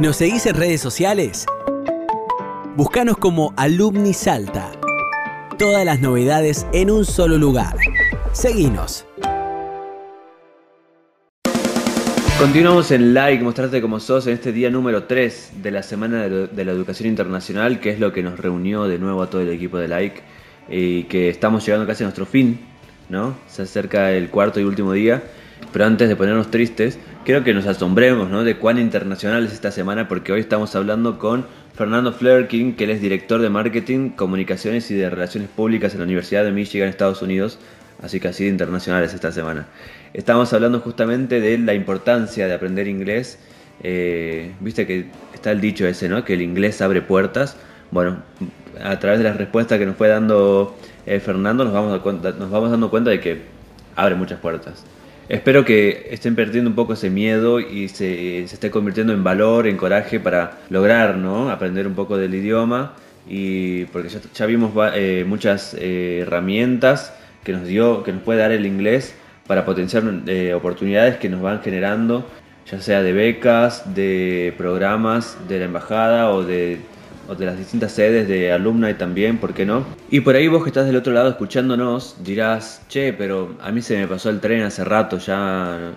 ¿Nos seguís en redes sociales? Búscanos como Alumni Salta. Todas las novedades en un solo lugar. Seguinos. Continuamos en Like, mostrarte como sos en este día número 3 de la Semana de la Educación Internacional, que es lo que nos reunió de nuevo a todo el equipo de Like y que estamos llegando casi a nuestro fin, ¿no? Se acerca el cuarto y último día, pero antes de ponernos tristes, quiero que nos asombremos, ¿no? De cuán internacional es esta semana, porque hoy estamos hablando con Fernando Flerkin, que él es director de Marketing, Comunicaciones y de Relaciones Públicas en la Universidad de Michigan, Estados Unidos, así que así de internacionales esta semana. Estamos hablando justamente de la importancia de aprender inglés. Eh, viste que está el dicho ese, ¿no? Que el inglés abre puertas. Bueno, a través de las respuestas que nos fue dando eh, Fernando, nos vamos, nos vamos dando cuenta de que abre muchas puertas. Espero que estén perdiendo un poco ese miedo y se, se esté convirtiendo en valor, en coraje para lograr ¿no? aprender un poco del idioma. Y porque ya, vimos eh, muchas eh, herramientas que nos dio, que nos puede dar el inglés para potenciar eh, oportunidades que nos van generando, ya sea de becas, de programas de la embajada o de o de las distintas sedes de alumna y también, ¿por qué no? Y por ahí vos que estás del otro lado escuchándonos dirás, che, pero a mí se me pasó el tren hace rato, ya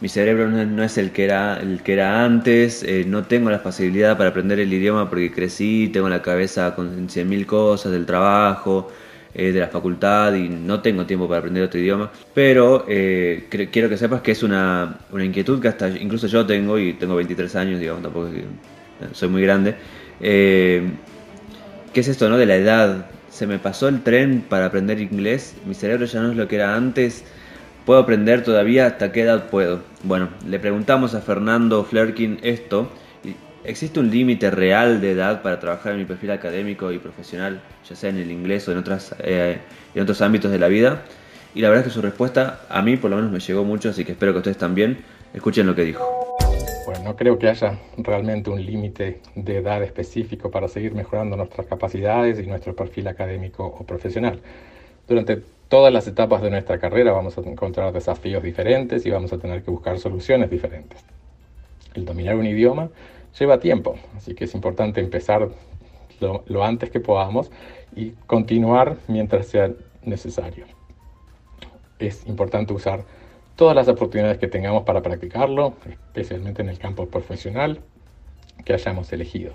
mi cerebro no, es el que era, el que era antes, eh, no tengo la facilidad para aprender el idioma porque crecí, tengo la cabeza con 100.000 cosas del trabajo, eh, de la facultad y no tengo tiempo para aprender otro idioma. Pero eh, quiero que sepas que es una, una inquietud que hasta incluso yo tengo y tengo 23 años, digamos, tampoco soy muy grande. Eh, ¿Qué es esto, no? De la edad. Se me pasó el tren para aprender inglés. Mi cerebro ya no es lo que era antes. ¿Puedo aprender todavía? ¿Hasta qué edad puedo? Bueno, le preguntamos a Fernando Flerkin esto. ¿Existe un límite real de edad para trabajar en mi perfil académico y profesional, ya sea en el inglés o en, otras, eh, en otros ámbitos de la vida? Y la verdad es que su respuesta a mí por lo menos me llegó mucho, así que espero que ustedes también escuchen lo que dijo. Bueno, no creo que haya realmente un límite de edad específico para seguir mejorando nuestras capacidades y nuestro perfil académico o profesional. Durante todas las etapas de nuestra carrera vamos a encontrar desafíos diferentes y vamos a tener que buscar soluciones diferentes. El dominar un idioma lleva tiempo, así que es importante empezar lo, lo antes que podamos y continuar mientras sea necesario. Es importante usar todas las oportunidades que tengamos para practicarlo, especialmente en el campo profesional que hayamos elegido.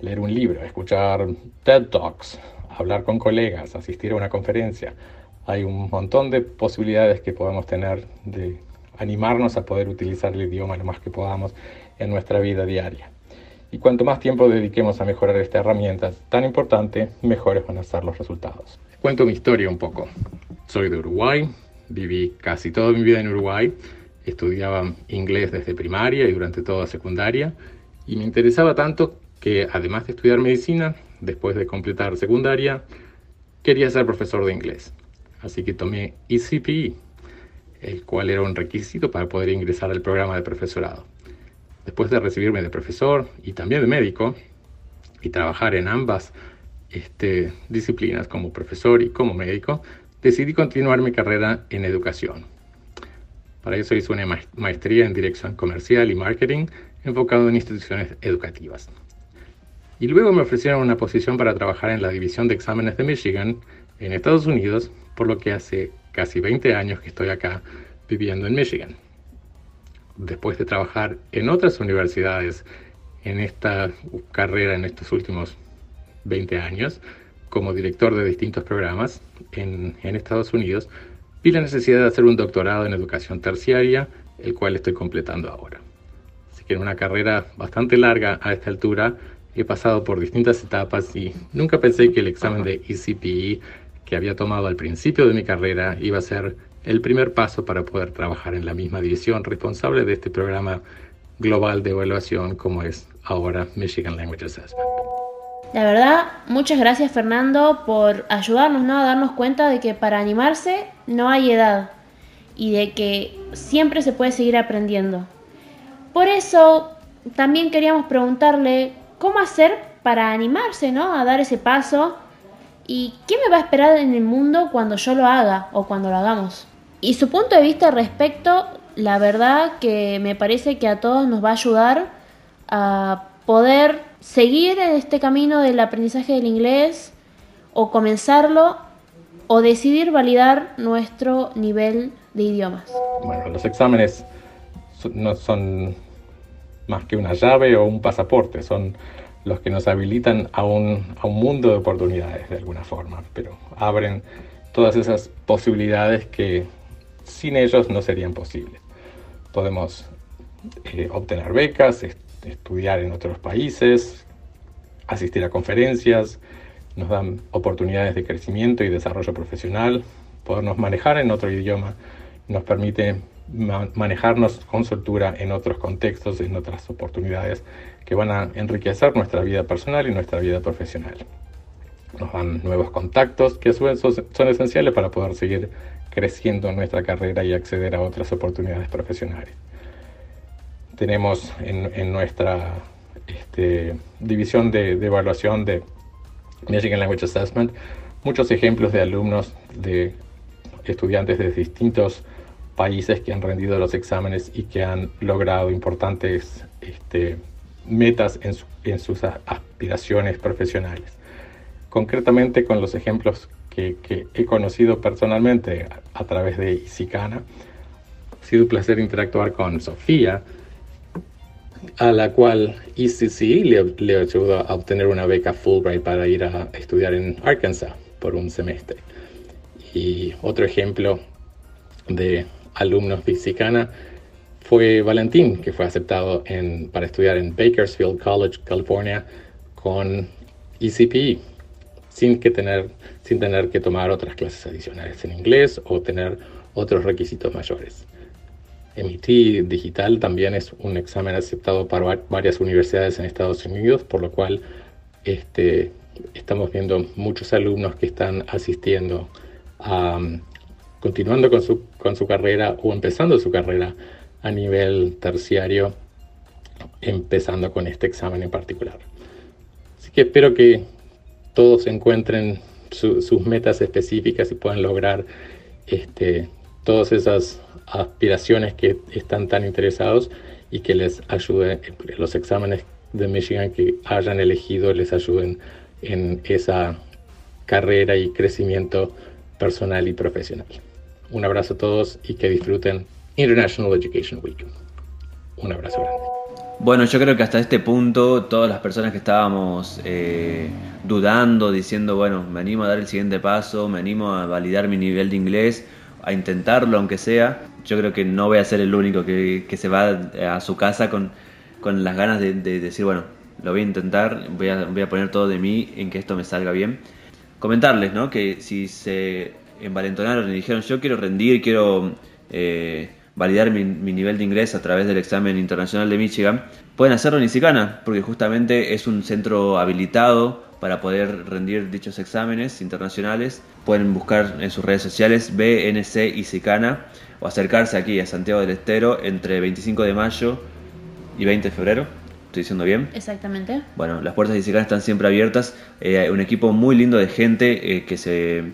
Leer un libro, escuchar TED Talks, hablar con colegas, asistir a una conferencia. Hay un montón de posibilidades que podemos tener de animarnos a poder utilizar el idioma lo más que podamos en nuestra vida diaria. Y cuanto más tiempo dediquemos a mejorar esta herramienta tan importante, mejores van a ser los resultados. Cuento mi historia un poco. Soy de Uruguay, Viví casi toda mi vida en Uruguay, estudiaba inglés desde primaria y durante toda secundaria, y me interesaba tanto que además de estudiar medicina, después de completar secundaria, quería ser profesor de inglés. Así que tomé ECPE, el cual era un requisito para poder ingresar al programa de profesorado. Después de recibirme de profesor y también de médico, y trabajar en ambas este, disciplinas como profesor y como médico, decidí continuar mi carrera en educación. Para eso hice una maestría en dirección comercial y marketing enfocado en instituciones educativas. Y luego me ofrecieron una posición para trabajar en la división de exámenes de Michigan en Estados Unidos, por lo que hace casi 20 años que estoy acá viviendo en Michigan. Después de trabajar en otras universidades en esta carrera en estos últimos 20 años, como director de distintos programas en, Estados Unidos, vi la necesidad de hacer un doctorado en educación terciaria, el cual estoy completando ahora. Así que en una carrera bastante larga a esta altura, he pasado por distintas etapas y nunca pensé que el examen de ECPE que había tomado al principio de mi carrera iba a ser el primer paso para poder trabajar en la misma división responsable de este programa global de evaluación como es ahora Michigan Language Assessment. La verdad, muchas gracias Fernando por ayudarnos ¿no? a darnos cuenta de que para animarse no hay edad y de que siempre se puede seguir aprendiendo. Por eso también queríamos preguntarle cómo hacer para animarse ¿no? a dar ese paso y qué me va a esperar en el mundo cuando yo lo haga o cuando lo hagamos. Y su punto de vista al respecto, la verdad que me parece que a todos nos va a ayudar a poder seguir en este camino del aprendizaje del inglés o comenzarlo o decidir validar nuestro nivel de idiomas. Bueno, los exámenes no son más que una llave o un pasaporte, son los que nos habilitan a un, a un mundo de oportunidades de alguna forma, pero abren todas esas posibilidades que sin ellos no serían posibles. Podemos eh, obtener becas, estudiar en otros países, asistir a conferencias, nos dan oportunidades de crecimiento y desarrollo profesional, podernos manejar en otro idioma, nos permite manejarnos con soltura en otros contextos, en otras oportunidades que van a enriquecer nuestra vida personal y nuestra vida profesional. Nos dan nuevos contactos que a su vez son esenciales para poder seguir creciendo en nuestra carrera y acceder a otras oportunidades profesionales. Tenemos en, nuestra este, división de, de evaluación de Michigan Language Assessment muchos ejemplos de alumnos, de estudiantes de distintos países que han rendido los exámenes y que han logrado importantes este, metas en, en, sus aspiraciones profesionales. Concretamente con los ejemplos que, que, he conocido personalmente a, través de Isicana, ha sido un placer interactuar con Sofía, a la cual ECC le, le ayudó a obtener una beca Fulbright para ir a estudiar en Arkansas por un semestre. Y otro ejemplo de alumnos de Isicana fue Valentín, que fue aceptado para estudiar en Bakersfield College, California, con ECPE, sin, que tener, sin tener que tomar otras clases adicionales en inglés o tener otros requisitos mayores. MIT Digital también es un examen aceptado para varias universidades en Estados Unidos, por lo cual este, estamos viendo muchos alumnos que están asistiendo a, continuando con su, con su carrera o empezando su carrera a nivel terciario, empezando con este examen en particular. Así que espero que todos encuentren sus metas específicas y puedan lograr este, todas esas aspiraciones que están tan interesados y que les ayude los exámenes de Michigan que hayan elegido les ayuden en esa carrera y crecimiento personal y profesional. Un abrazo a todos y que disfruten International Education Week. Un abrazo grande. Bueno, yo creo que hasta este punto todas las personas que estábamos eh, dudando, diciendo, bueno, me animo a dar el siguiente paso, me animo a validar mi nivel de inglés, a intentarlo aunque sea, yo creo que no voy a ser el único que, se va a su casa con, con las ganas de, decir, bueno, lo voy a intentar, voy a, voy a poner todo de mí en que esto me salga bien. Comentarles, ¿no? Que si se envalentonaron y dijeron, yo quiero rendir, quiero eh, validar mi, nivel de inglés a través del examen internacional de Michigan, pueden hacerlo en Isicana, porque justamente es un centro habilitado para poder rendir dichos exámenes internacionales. Pueden buscar en sus redes sociales BNC Isicana o acercarse aquí a Santiago del Estero entre 25 de mayo y 20 de febrero. ¿Estoy diciendo bien? Exactamente. Bueno, las puertas de Isicana están siempre abiertas. Eh, hay un equipo muy lindo de gente eh, que se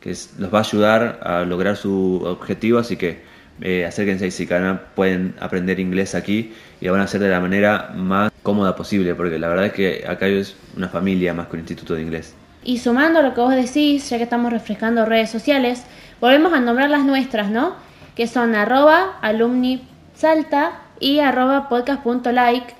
que los va a ayudar a lograr su objetivo, así que eh, acérquense a Isicana, pueden aprender inglés aquí y lo van a hacer de la manera más cómoda posible, porque la verdad es que acá es una familia más que un instituto de inglés. Y sumando lo que vos decís, ya que estamos refrescando redes sociales, volvemos a nombrar las nuestras, ¿no? Que son arroba alumnisalta y arroba podcast.like,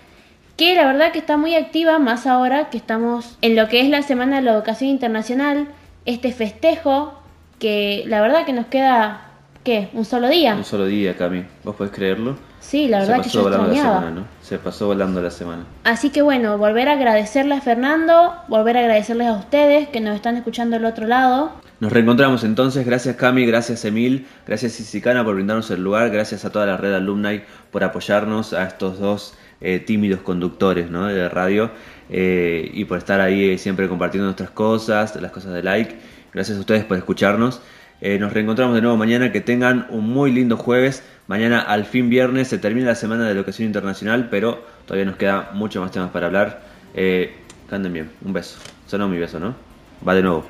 que la verdad que está muy activa, más ahora que estamos en lo que es la Semana de la Educación Internacional, este festejo que la verdad que nos queda, ¿qué? ¿Un solo día? Un solo día, Cami. ¿Vos podés creerlo? Sí, la verdad que yo la semana, ¿no? Se pasó volando la semana. Así que bueno, volver a agradecerle a Fernando, volver a agradecerles a ustedes que nos están escuchando del otro lado. Nos reencontramos entonces, gracias Cami, gracias Emil, gracias Isicana por brindarnos el lugar, gracias a toda la red alumni por apoyarnos a estos dos eh, tímidos conductores ¿no? de radio eh, y por estar ahí siempre compartiendo nuestras cosas, las cosas de like. Gracias a ustedes por escucharnos. Eh, nos reencontramos de nuevo mañana. Que tengan un muy lindo jueves. Mañana, al fin viernes, se termina la semana de educación internacional, pero todavía nos queda mucho más temas para hablar. Eh, bien. Un beso. Sonó mi beso, ¿no? Va de nuevo.